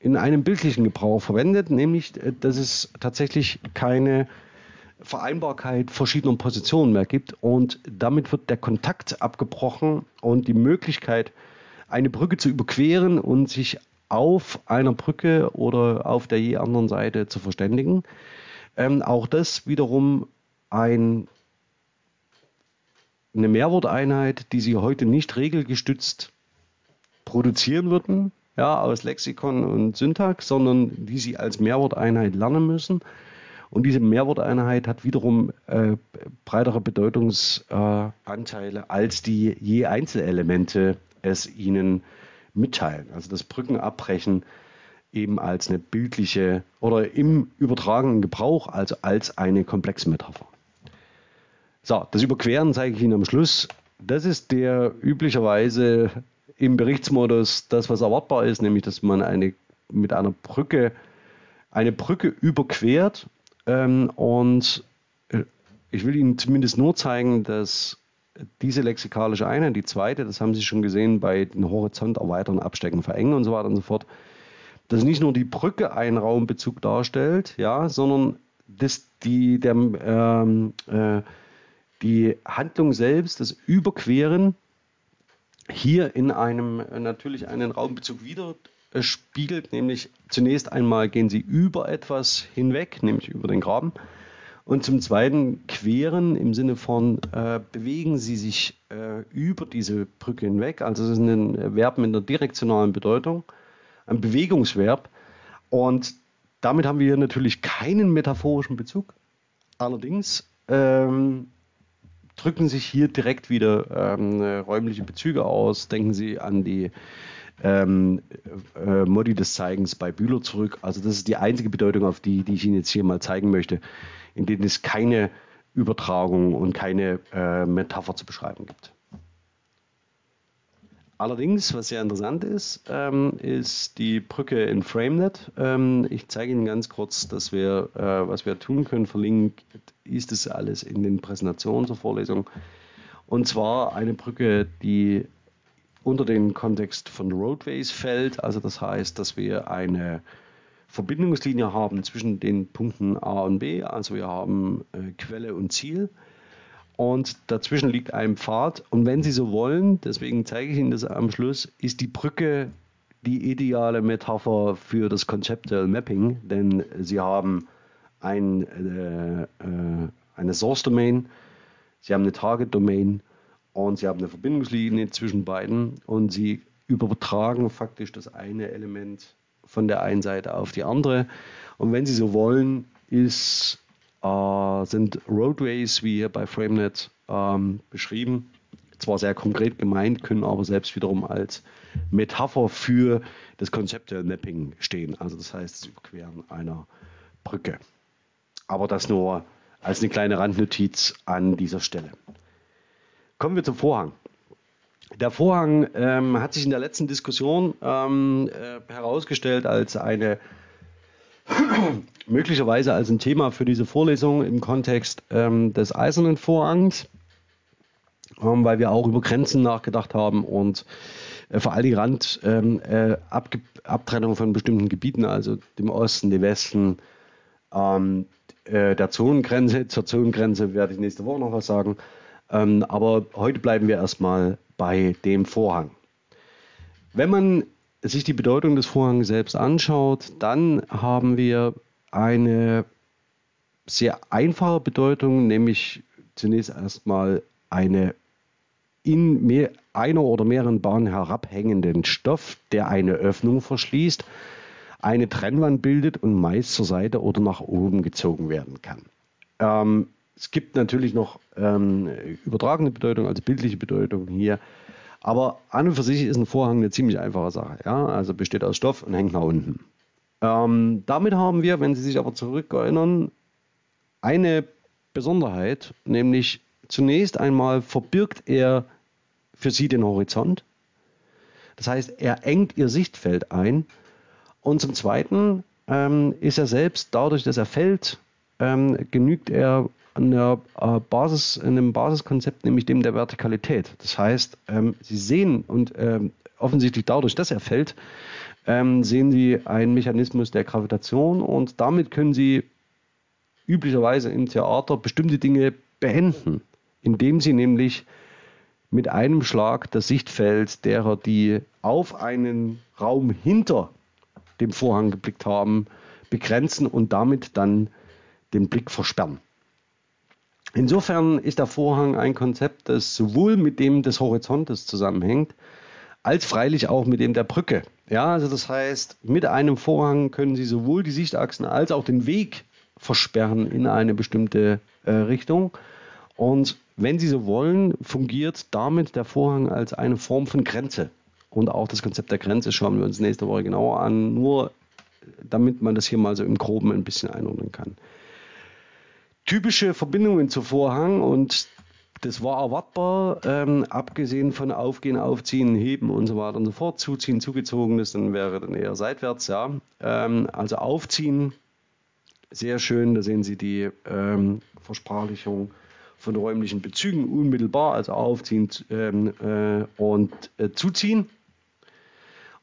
in einem bildlichen Gebrauch verwendet, nämlich äh, dass es tatsächlich keine Vereinbarkeit verschiedener Positionen mehr gibt und damit wird der Kontakt abgebrochen und die Möglichkeit, eine Brücke zu überqueren und sich auf einer Brücke oder auf der je anderen Seite zu verständigen. Ähm, auch das wiederum ein, eine Mehrworteinheit, die Sie heute nicht regelgestützt produzieren würden, ja, aus Lexikon und Syntax, sondern die Sie als Mehrworteinheit lernen müssen. Und diese Mehrworteinheit hat wiederum äh, breitere Bedeutungsanteile, äh, als die je Einzelelemente es ihnen mitteilen. Also das Brückenabbrechen eben als eine bildliche oder im übertragenen Gebrauch, also als eine komplexe Metapher. So, das Überqueren zeige ich Ihnen am Schluss. Das ist der üblicherweise im Berichtsmodus das, was erwartbar ist, nämlich dass man eine mit einer Brücke eine Brücke überquert ähm, und äh, ich will Ihnen zumindest nur zeigen, dass diese lexikalische Einheit, die zweite, das haben Sie schon gesehen bei den Horizont erweitern, abstecken, verengen und so weiter und so fort, dass nicht nur die Brücke einen Raumbezug darstellt, ja, sondern dass die, der, ähm, äh, die Handlung selbst, das Überqueren, hier in einem natürlich einen Raumbezug wieder spiegelt, nämlich zunächst einmal gehen sie über etwas hinweg, nämlich über den Graben. Und zum Zweiten queren im Sinne von äh, bewegen sie sich äh, über diese Brücke hinweg. Also es ist ein Verb mit einer direktionalen Bedeutung, ein Bewegungsverb. Und damit haben wir hier natürlich keinen metaphorischen Bezug. Allerdings ähm, drücken sich hier direkt wieder ähm, räumliche Bezüge aus. Denken Sie an die ähm, äh, Modi des Zeigens bei Bühler zurück. Also das ist die einzige Bedeutung, auf die, die ich Ihnen jetzt hier mal zeigen möchte, in denen es keine Übertragung und keine äh, Metapher zu beschreiben gibt. Allerdings, was sehr interessant ist, ähm, ist die Brücke in FrameNet. Ähm, ich zeige Ihnen ganz kurz, dass wir, äh, was wir tun können. Verlinkt ist es alles in den Präsentationen zur Vorlesung. Und zwar eine Brücke, die unter den Kontext von Roadways fällt. Also das heißt, dass wir eine Verbindungslinie haben zwischen den Punkten A und B. Also wir haben äh, Quelle und Ziel und dazwischen liegt ein Pfad. Und wenn Sie so wollen, deswegen zeige ich Ihnen das am Schluss, ist die Brücke die ideale Metapher für das Conceptual Mapping, denn Sie haben ein, äh, äh, eine Source Domain, Sie haben eine Target Domain und Sie haben eine Verbindungslinie zwischen beiden und Sie übertragen faktisch das eine Element von der einen Seite auf die andere. Und wenn Sie so wollen, ist äh, sind Roadways, wie hier bei FrameNet ähm, beschrieben, zwar sehr konkret gemeint, können aber selbst wiederum als Metapher für das Conceptual Mapping stehen. Also das heißt, das Überqueren einer Brücke. Aber das nur als eine kleine Randnotiz an dieser Stelle. Kommen wir zum Vorhang. Der Vorhang ähm, hat sich in der letzten Diskussion ähm, äh, herausgestellt als eine möglicherweise als ein Thema für diese Vorlesung im Kontext ähm, des Eisernen Vorhangs, ähm, weil wir auch über Grenzen nachgedacht haben und äh, vor allem die Randabtrennung ähm, äh, von bestimmten Gebieten, also dem Osten, dem Westen, ähm, äh, der Zonengrenze. Zur Zonengrenze werde ich nächste Woche noch was sagen. Ähm, aber heute bleiben wir erstmal bei dem Vorhang. Wenn man sich die Bedeutung des Vorhangs selbst anschaut, dann haben wir eine sehr einfache Bedeutung, nämlich zunächst erstmal eine in mehr, einer oder mehreren Bahnen herabhängenden Stoff, der eine Öffnung verschließt, eine Trennwand bildet und meist zur Seite oder nach oben gezogen werden kann. Ähm, es gibt natürlich noch ähm, übertragene Bedeutung, also bildliche Bedeutung hier. Aber an und für sich ist ein Vorhang eine ziemlich einfache Sache. Ja? Also besteht aus Stoff und hängt nach unten. Ähm, damit haben wir, wenn Sie sich aber zurückerinnern, eine Besonderheit, nämlich zunächst einmal verbirgt er für Sie den Horizont. Das heißt, er engt Ihr Sichtfeld ein. Und zum Zweiten ähm, ist er selbst, dadurch, dass er fällt, ähm, genügt er einer äh, Basis, einem Basiskonzept, nämlich dem der Vertikalität. Das heißt, ähm, Sie sehen und ähm, offensichtlich dadurch, dass er fällt, ähm, sehen Sie einen Mechanismus der Gravitation und damit können Sie üblicherweise im Theater bestimmte Dinge beenden, indem Sie nämlich mit einem Schlag das Sichtfeld derer, die auf einen Raum hinter dem Vorhang geblickt haben, begrenzen und damit dann den Blick versperren. Insofern ist der Vorhang ein Konzept, das sowohl mit dem des Horizontes zusammenhängt, als freilich auch mit dem der Brücke. Ja, also das heißt, mit einem Vorhang können Sie sowohl die Sichtachsen als auch den Weg versperren in eine bestimmte äh, Richtung. Und wenn Sie so wollen, fungiert damit der Vorhang als eine Form von Grenze. Und auch das Konzept der Grenze schauen wir uns nächste Woche genauer an, nur damit man das hier mal so im Groben ein bisschen einordnen kann typische Verbindungen zu Vorhang und das war erwartbar, ähm, abgesehen von Aufgehen, Aufziehen, Heben und so weiter und so fort. Zuziehen, zugezogenes, dann wäre dann eher seitwärts, ja. Ähm, also Aufziehen, sehr schön, da sehen Sie die ähm, Versprachlichung von räumlichen Bezügen unmittelbar, also Aufziehen ähm, äh, und äh, Zuziehen.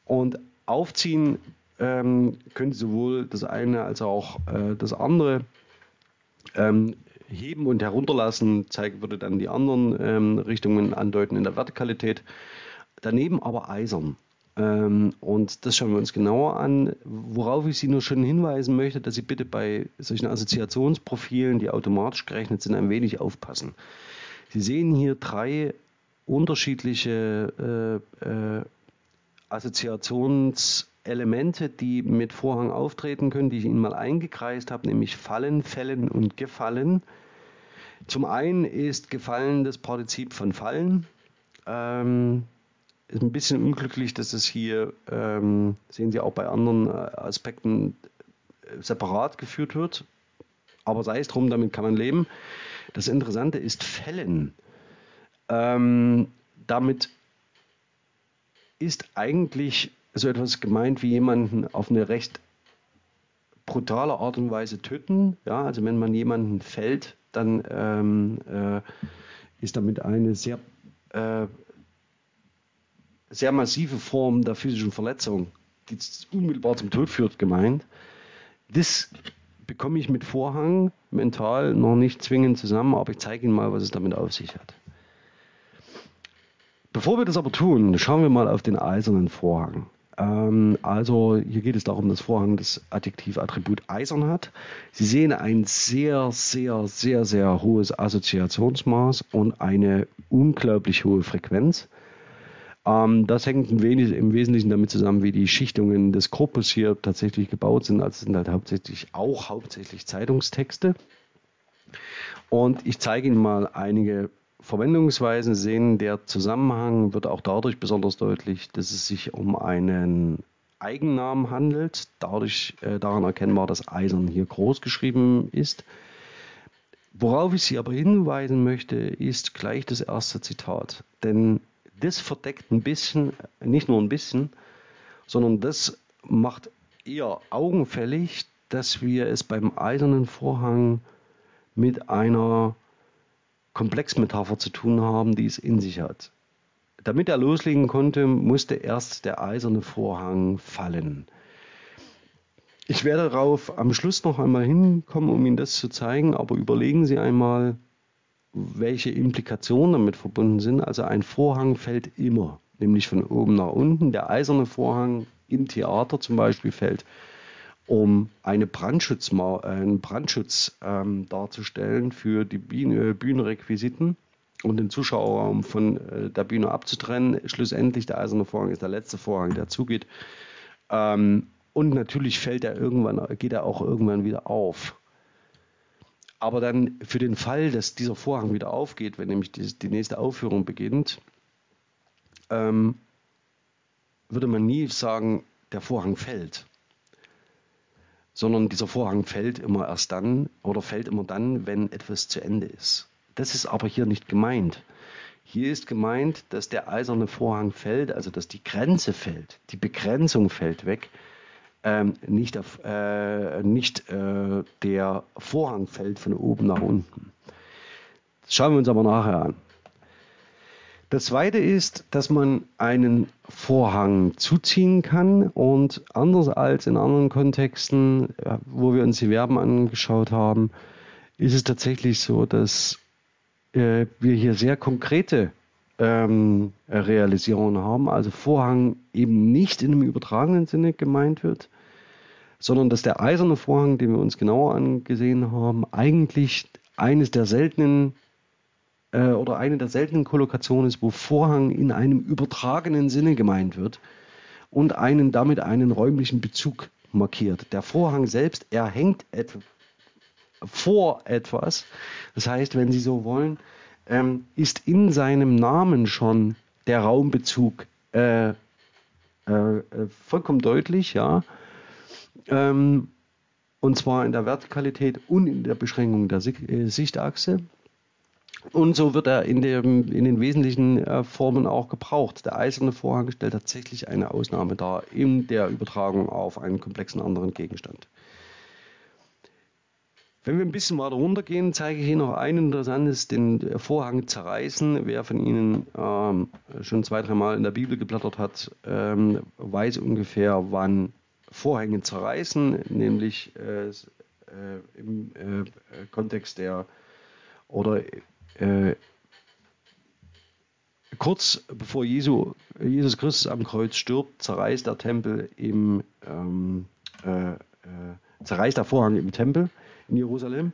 Und Aufziehen ähm, könnte sowohl das eine als auch äh, das andere ähm, heben und herunterlassen zeigt, würde dann die anderen ähm, Richtungen andeuten in der Vertikalität. Daneben aber eisern. Ähm, und das schauen wir uns genauer an. Worauf ich Sie nur schon hinweisen möchte, dass Sie bitte bei solchen Assoziationsprofilen, die automatisch gerechnet sind, ein wenig aufpassen. Sie sehen hier drei unterschiedliche äh, äh, Assoziations- Elemente, die mit Vorhang auftreten können, die ich Ihnen mal eingekreist habe, nämlich Fallen, Fällen und Gefallen. Zum einen ist Gefallen das Partizip von Fallen. Ähm, ist ein bisschen unglücklich, dass es hier, ähm, sehen Sie auch bei anderen äh, Aspekten, äh, separat geführt wird. Aber sei es drum, damit kann man leben. Das Interessante ist Fällen. Ähm, damit ist eigentlich so etwas gemeint wie jemanden auf eine recht brutale Art und Weise töten. Ja, also wenn man jemanden fällt, dann ähm, äh, ist damit eine sehr, äh, sehr massive Form der physischen Verletzung, die unmittelbar zum Tod führt, gemeint. Das bekomme ich mit Vorhang mental noch nicht zwingend zusammen, aber ich zeige Ihnen mal, was es damit auf sich hat. Bevor wir das aber tun, schauen wir mal auf den eisernen Vorhang. Ähm, also hier geht es darum, dass Vorhang das Adjektiv-Attribut eisern hat. Sie sehen ein sehr, sehr, sehr, sehr hohes Assoziationsmaß und eine unglaublich hohe Frequenz. Ähm, das hängt ein wenig, im Wesentlichen damit zusammen, wie die Schichtungen des Korpus hier tatsächlich gebaut sind. Also sind halt hauptsächlich auch hauptsächlich Zeitungstexte. Und ich zeige Ihnen mal einige Verwendungsweisen sehen, der Zusammenhang wird auch dadurch besonders deutlich, dass es sich um einen Eigennamen handelt, dadurch äh, daran erkennbar, dass Eisern hier groß geschrieben ist. Worauf ich Sie aber hinweisen möchte, ist gleich das erste Zitat. Denn das verdeckt ein bisschen, nicht nur ein bisschen, sondern das macht eher augenfällig, dass wir es beim eisernen Vorhang mit einer Komplexmetapher zu tun haben, die es in sich hat. Damit er loslegen konnte, musste erst der eiserne Vorhang fallen. Ich werde darauf am Schluss noch einmal hinkommen, um Ihnen das zu zeigen, aber überlegen Sie einmal, welche Implikationen damit verbunden sind. Also ein Vorhang fällt immer, nämlich von oben nach unten. Der eiserne Vorhang im Theater zum Beispiel fällt, um eine Brandschutzma einen Brandschutz ähm, darzustellen für die Bühne, Bühnenrequisiten und den Zuschauerraum von äh, der Bühne abzutrennen. Schlussendlich der eiserne Vorhang ist der letzte Vorhang, der zugeht. Ähm, und natürlich fällt er irgendwann, geht er auch irgendwann wieder auf. Aber dann für den Fall, dass dieser Vorhang wieder aufgeht, wenn nämlich die, die nächste Aufführung beginnt, ähm, würde man nie sagen, der Vorhang fällt. Sondern dieser Vorhang fällt immer erst dann oder fällt immer dann, wenn etwas zu Ende ist. Das ist aber hier nicht gemeint. Hier ist gemeint, dass der eiserne Vorhang fällt, also dass die Grenze fällt, die Begrenzung fällt weg, ähm, nicht, auf, äh, nicht äh, der Vorhang fällt von oben nach unten. Das schauen wir uns aber nachher an. Das zweite ist, dass man einen Vorhang zuziehen kann und anders als in anderen Kontexten, äh, wo wir uns die Verben angeschaut haben, ist es tatsächlich so, dass äh, wir hier sehr konkrete ähm, Realisierungen haben. Also Vorhang eben nicht in einem übertragenen Sinne gemeint wird, sondern dass der eiserne Vorhang, den wir uns genauer angesehen haben, eigentlich eines der seltenen äh, oder eine der seltenen Kollokationen ist, wo Vorhang in einem übertragenen Sinne gemeint wird und einen damit einen räumlichen Bezug markiert. Der Vorhang selbst, er hängt et vor etwas. Das heißt, wenn Sie so wollen, ähm, ist in seinem Namen schon der Raumbezug äh, äh, äh vollkommen deutlich, ja. Ähm, und zwar in der Vertikalität und in der Beschränkung der äh, Sichtachse. Und so wird er in, dem, in den wesentlichen äh, Formen auch gebraucht. Der eiserne Vorhang stellt tatsächlich eine Ausnahme dar in der Übertragung auf einen komplexen anderen Gegenstand. Wenn wir ein bisschen weiter runtergehen, zeige ich Ihnen noch ein interessantes, den Vorhang zerreißen. Wer von Ihnen ähm, schon zwei, dreimal in der Bibel geblättert hat, ähm, weiß ungefähr, wann Vorhänge zerreißen, nämlich äh, äh, im äh, Kontext der oder äh, kurz bevor Jesu, Jesus Christus am Kreuz stirbt, zerreißt der Tempel im ähm, äh, äh, zerreißt der Vorhang im Tempel in Jerusalem.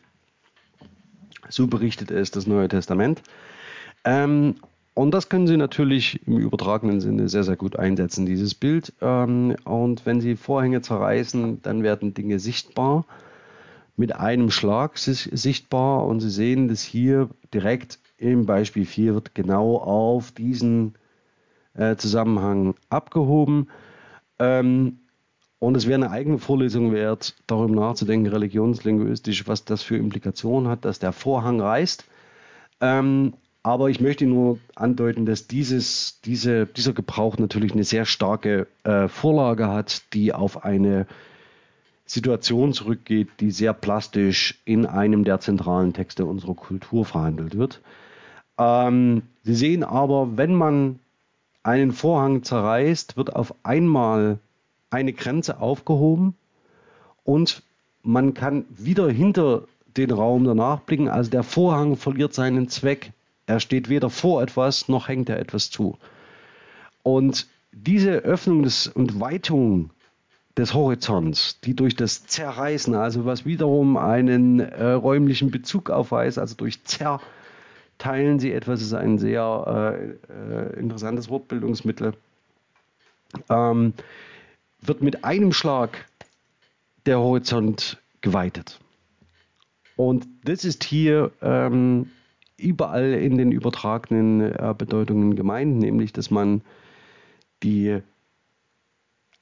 So berichtet es das Neue Testament. Ähm, und das können Sie natürlich im übertragenen Sinne sehr, sehr gut einsetzen, dieses Bild. Ähm, und wenn Sie Vorhänge zerreißen, dann werden Dinge sichtbar, mit einem Schlag sichtbar. Und Sie sehen das hier direkt im Beispiel 4 wird genau auf diesen äh, Zusammenhang abgehoben. Ähm, und es wäre eine eigene Vorlesung wert, darüber nachzudenken, religionslinguistisch, was das für Implikationen hat, dass der Vorhang reißt. Ähm, aber ich möchte nur andeuten, dass dieses, diese, dieser Gebrauch natürlich eine sehr starke äh, Vorlage hat, die auf eine Situation zurückgeht, die sehr plastisch in einem der zentralen Texte unserer Kultur verhandelt wird. Ähm, Sie sehen aber, wenn man einen Vorhang zerreißt, wird auf einmal eine Grenze aufgehoben und man kann wieder hinter den Raum danach blicken. Also der Vorhang verliert seinen Zweck. Er steht weder vor etwas, noch hängt er etwas zu. Und diese Öffnung des, und Weitung des Horizonts, die durch das Zerreißen, also was wiederum einen äh, räumlichen Bezug aufweist, also durch Zerteilen sie etwas, ist ein sehr äh, äh, interessantes Wortbildungsmittel, ähm, wird mit einem Schlag der Horizont geweitet. Und das ist hier ähm, überall in den übertragenen äh, Bedeutungen gemeint, nämlich dass man die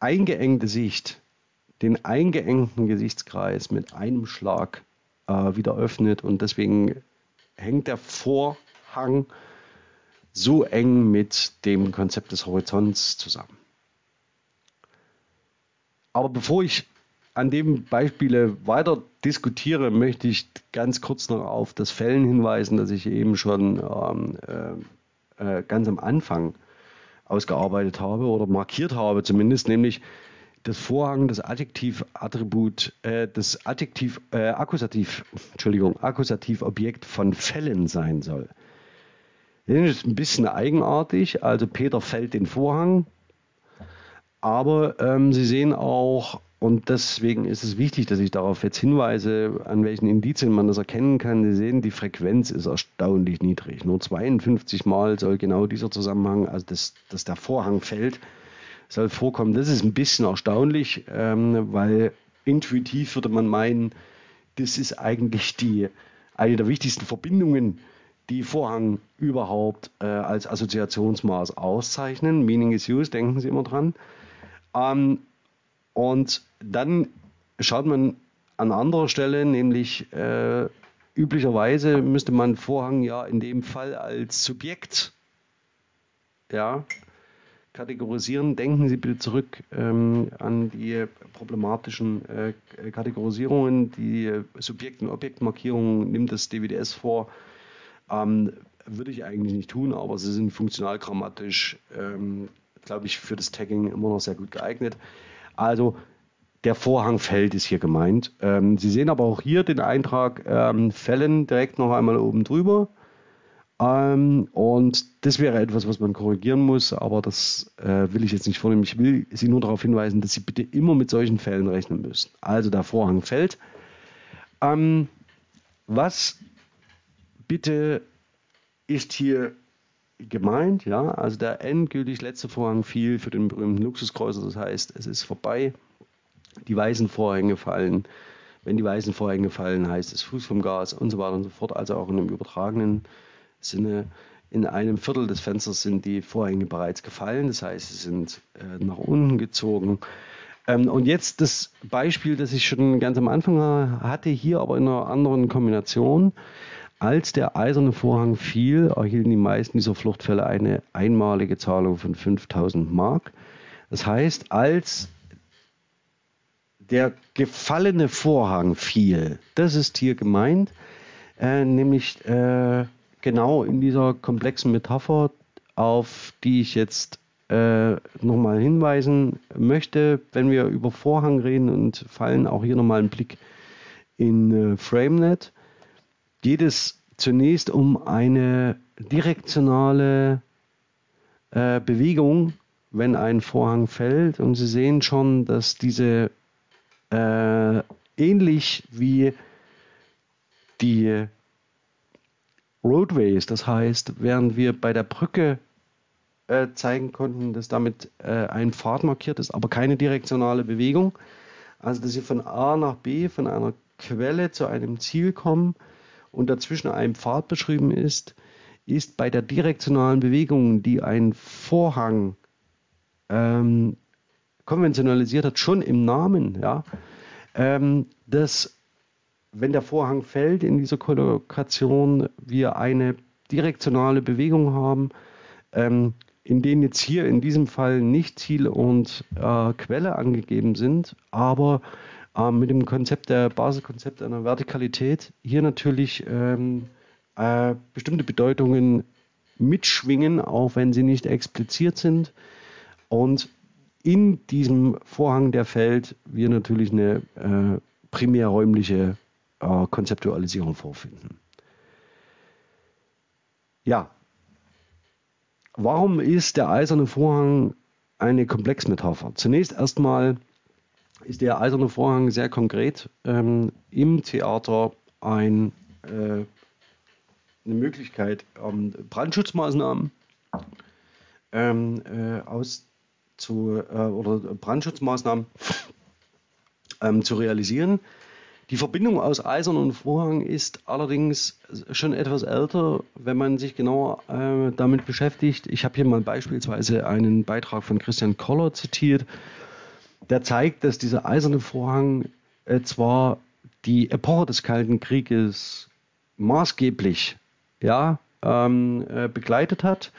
eingeengte Sicht, den eingeengten Gesichtskreis mit einem Schlag äh, wieder öffnet und deswegen hängt der Vorhang so eng mit dem Konzept des Horizonts zusammen. Aber bevor ich an dem Beispiele weiter diskutiere, möchte ich ganz kurz noch auf das Fällen hinweisen, das ich eben schon ähm, äh, äh, ganz am Anfang ausgearbeitet habe oder markiert habe zumindest, nämlich das Vorhang das Adjektivattribut, äh, das Adjektiv, äh, Akkusativ, Entschuldigung, Akkusativobjekt von Fällen sein soll. Das ist ein bisschen eigenartig, also Peter fällt den Vorhang, aber ähm, Sie sehen auch, und deswegen ist es wichtig, dass ich darauf jetzt hinweise, an welchen Indizien man das erkennen kann. Sie sehen, die Frequenz ist erstaunlich niedrig. Nur 52 Mal soll genau dieser Zusammenhang, also dass, dass der Vorhang fällt, soll vorkommen. Das ist ein bisschen erstaunlich, ähm, weil intuitiv würde man meinen, das ist eigentlich die, eine der wichtigsten Verbindungen, die Vorhang überhaupt äh, als Assoziationsmaß auszeichnen. Meaning is used, denken Sie immer dran. Ähm, und dann schaut man an anderer Stelle, nämlich äh, üblicherweise müsste man Vorhang ja in dem Fall als Subjekt ja, kategorisieren. Denken Sie bitte zurück ähm, an die problematischen äh, Kategorisierungen. Die Subjekt- und Objektmarkierung nimmt das DWDS vor. Ähm, würde ich eigentlich nicht tun, aber sie sind funktional grammatisch, ähm, glaube ich, für das Tagging immer noch sehr gut geeignet. Also der Vorhang fällt ist hier gemeint. Ähm, Sie sehen aber auch hier den Eintrag ähm, Fällen direkt noch einmal oben drüber. Ähm, und das wäre etwas, was man korrigieren muss, aber das äh, will ich jetzt nicht vornehmen. Ich will Sie nur darauf hinweisen, dass Sie bitte immer mit solchen Fällen rechnen müssen. Also der Vorhang fällt. Ähm, was bitte ist hier gemeint? Ja, also der endgültig letzte Vorhang fiel für den berühmten Luxuskreuzer. Das heißt, es ist vorbei. Die weißen Vorhänge fallen. Wenn die weißen Vorhänge fallen, heißt es Fuß vom Gas und so weiter und so fort. Also auch in einem übertragenen Sinne in einem Viertel des Fensters sind die Vorhänge bereits gefallen, das heißt, sie sind äh, nach unten gezogen. Ähm, und jetzt das Beispiel, das ich schon ganz am Anfang hatte, hier aber in einer anderen Kombination. Als der eiserne Vorhang fiel, erhielten die meisten dieser Fluchtfälle eine einmalige Zahlung von 5000 Mark. Das heißt, als der gefallene Vorhang fiel, das ist hier gemeint, äh, nämlich äh, genau in dieser komplexen Metapher, auf die ich jetzt äh, nochmal hinweisen möchte, wenn wir über Vorhang reden und fallen auch hier nochmal einen Blick in äh, FrameNet, geht es zunächst um eine direktionale äh, Bewegung, wenn ein Vorhang fällt. Und Sie sehen schon, dass diese äh, ähnlich wie die Roadways. Das heißt, während wir bei der Brücke äh, zeigen konnten, dass damit äh, ein Pfad markiert ist, aber keine direktionale Bewegung. Also, dass Sie von A nach B, von einer Quelle zu einem Ziel kommen und dazwischen ein Pfad beschrieben ist, ist bei der direktionalen Bewegung, die ein Vorhang ähm, konventionalisiert hat, schon im Namen, ja, ähm, das wenn der Vorhang fällt in dieser Kollokation, wir eine direktionale Bewegung haben, ähm, in denen jetzt hier in diesem Fall nicht Ziel und äh, Quelle angegeben sind, aber äh, mit dem Konzept der Basiskonzept einer Vertikalität hier natürlich ähm, äh, bestimmte Bedeutungen mitschwingen, auch wenn sie nicht expliziert sind. Und in diesem Vorhang, der fällt, wir natürlich eine äh, primärräumliche äh, Konzeptualisierung vorfinden. Ja, warum ist der eiserne Vorhang eine Komplexmetapher? Zunächst erstmal ist der eiserne Vorhang sehr konkret ähm, im Theater ein, äh, eine Möglichkeit, ähm, Brandschutzmaßnahmen ähm, äh, aus zu, äh, oder Brandschutzmaßnahmen ähm, zu realisieren. Die Verbindung aus Eisern und Vorhang ist allerdings schon etwas älter, wenn man sich genauer äh, damit beschäftigt. Ich habe hier mal beispielsweise einen Beitrag von Christian Koller zitiert, der zeigt, dass dieser eiserne Vorhang äh, zwar die Epoche des Kalten Krieges maßgeblich ja, ähm, äh, begleitet hat,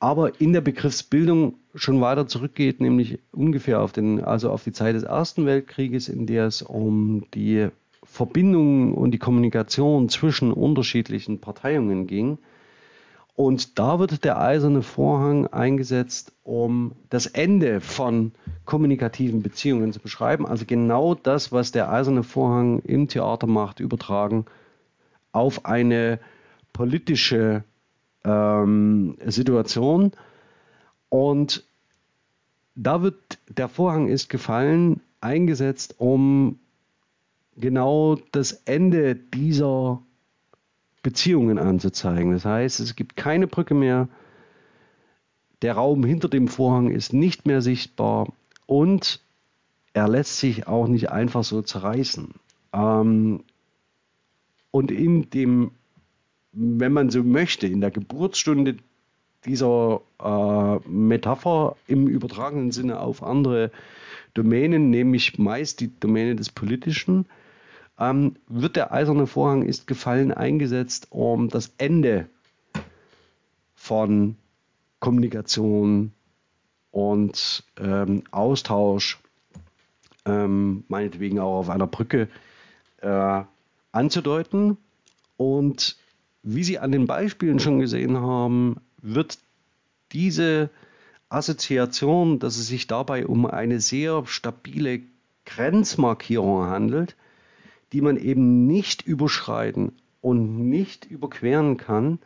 aber in der Begriffsbildung schon weiter zurückgeht, nämlich ungefähr auf den, also auf die Zeit des Ersten Weltkrieges, in der es um die Verbindung und die Kommunikation zwischen unterschiedlichen Parteiungen ging. Und da wird der eiserne Vorhang eingesetzt, um das Ende von kommunikativen Beziehungen zu beschreiben. Also genau das, was der eiserne Vorhang im Theater macht, übertragen auf eine politische ähm, Situation. Und da wird der Vorhang ist gefallen, eingesetzt, um genau das Ende dieser Beziehungen anzuzeigen. Das heißt, es gibt keine Brücke mehr, der Raum hinter dem Vorhang ist nicht mehr sichtbar und er lässt sich auch nicht einfach so zerreißen. Ähm, und in dem, wenn man so möchte, in der Geburtsstunde dieser äh, Metapher im übertragenen Sinne auf andere Domänen, nämlich meist die Domäne des Politischen, ähm, wird der eiserne Vorhang ist gefallen eingesetzt, um das Ende von Kommunikation und ähm, Austausch, ähm, meinetwegen auch auf einer Brücke, äh, anzudeuten. Und wie Sie an den Beispielen schon gesehen haben, wird diese Assoziation, dass es sich dabei um eine sehr stabile Grenzmarkierung handelt, die man eben nicht überschreiten und nicht überqueren kann,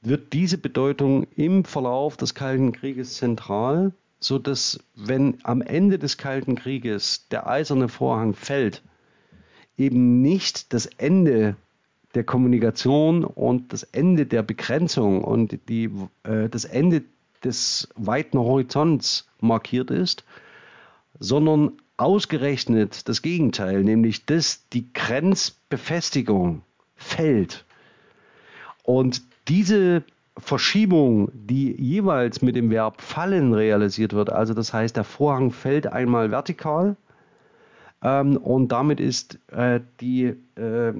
wird diese Bedeutung im Verlauf des Kalten Krieges zentral, so dass wenn am Ende des Kalten Krieges der eiserne Vorhang fällt, eben nicht das Ende der Kommunikation und das Ende der Begrenzung und die, äh, das Ende des weiten Horizonts markiert ist, sondern ausgerechnet das Gegenteil, nämlich dass die Grenzbefestigung fällt. Und diese Verschiebung, die jeweils mit dem Verb fallen realisiert wird, also das heißt, der Vorhang fällt einmal vertikal ähm, und damit ist äh, die, äh,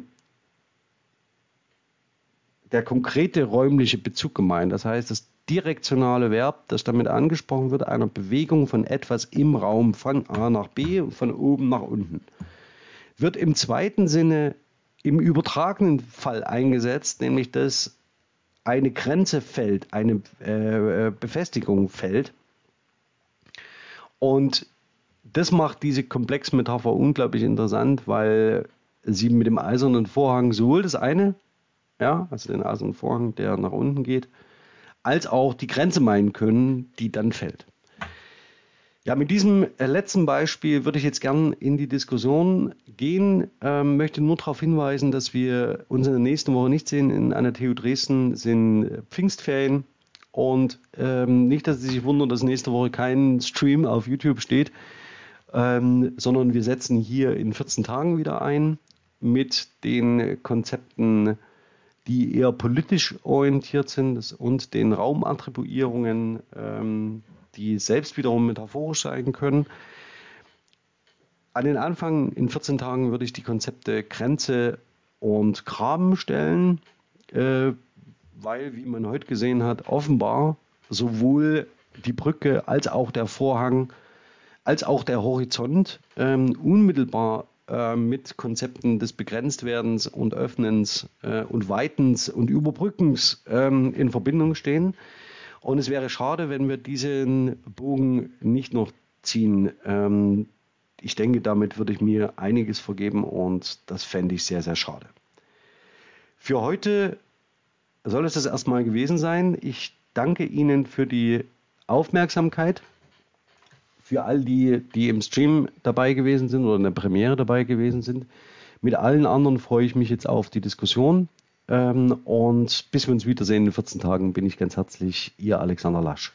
der konkrete räumliche Bezug gemeint. Das heißt, das direktionale Verb, das damit angesprochen wird, einer Bewegung von etwas im Raum von A nach B und von oben nach unten. Wird im zweiten Sinne im übertragenen Fall eingesetzt, nämlich dass eine Grenze fällt, eine äh, äh Befestigung fällt. Und das macht diese Komplexmetapher unglaublich interessant, weil sie mit dem eisernen Vorhang sowohl das eine, ja, also den eisernen Vorhang, der nach unten geht, als auch die Grenze meinen können, die dann fällt. Ja, mit diesem äh, letzten Beispiel würde ich jetzt gern in die Diskussion gehen. Ähm, möchte nur darauf hinweisen, dass wir uns in der nächsten Woche nicht sehen. In einer TU Dresden sind äh, Pfingstferien und ähm, nicht, dass Sie sich wundern, dass nächste Woche kein Stream auf YouTube steht, ähm, sondern wir setzen hier in 14 Tagen wieder ein mit den Konzepten die eher politisch orientiert sind und den Raumattribuierungen, ähm, die selbst wiederum metaphorisch sein können. An den Anfang in 14 Tagen würde ich die Konzepte Grenze und Graben stellen, äh, weil, wie man heute gesehen hat, offenbar sowohl die Brücke als auch der Vorhang als auch der Horizont ähm, unmittelbar äh, mit Konzepten des Begrenztwerdens und Öffnens äh, und Weitens und Überbrückens ähm, in Verbindung stehen. Und es wäre schade, wenn wir diesen Bogen nicht noch ziehen. Ähm, ich denke, damit würde ich mir einiges vergeben und das fände ich sehr, sehr schade. Für heute soll es das erstmal gewesen sein. Ich danke Ihnen für die Aufmerksamkeit für all die, die im Stream dabei gewesen sind oder in der Premiere dabei gewesen sind. Mit allen anderen freue ich mich jetzt auf die Diskussion. Ähm, und bis wir uns wiedersehen in 14 Tagen bin ich ganz herzlich Ihr Alexander Lasch.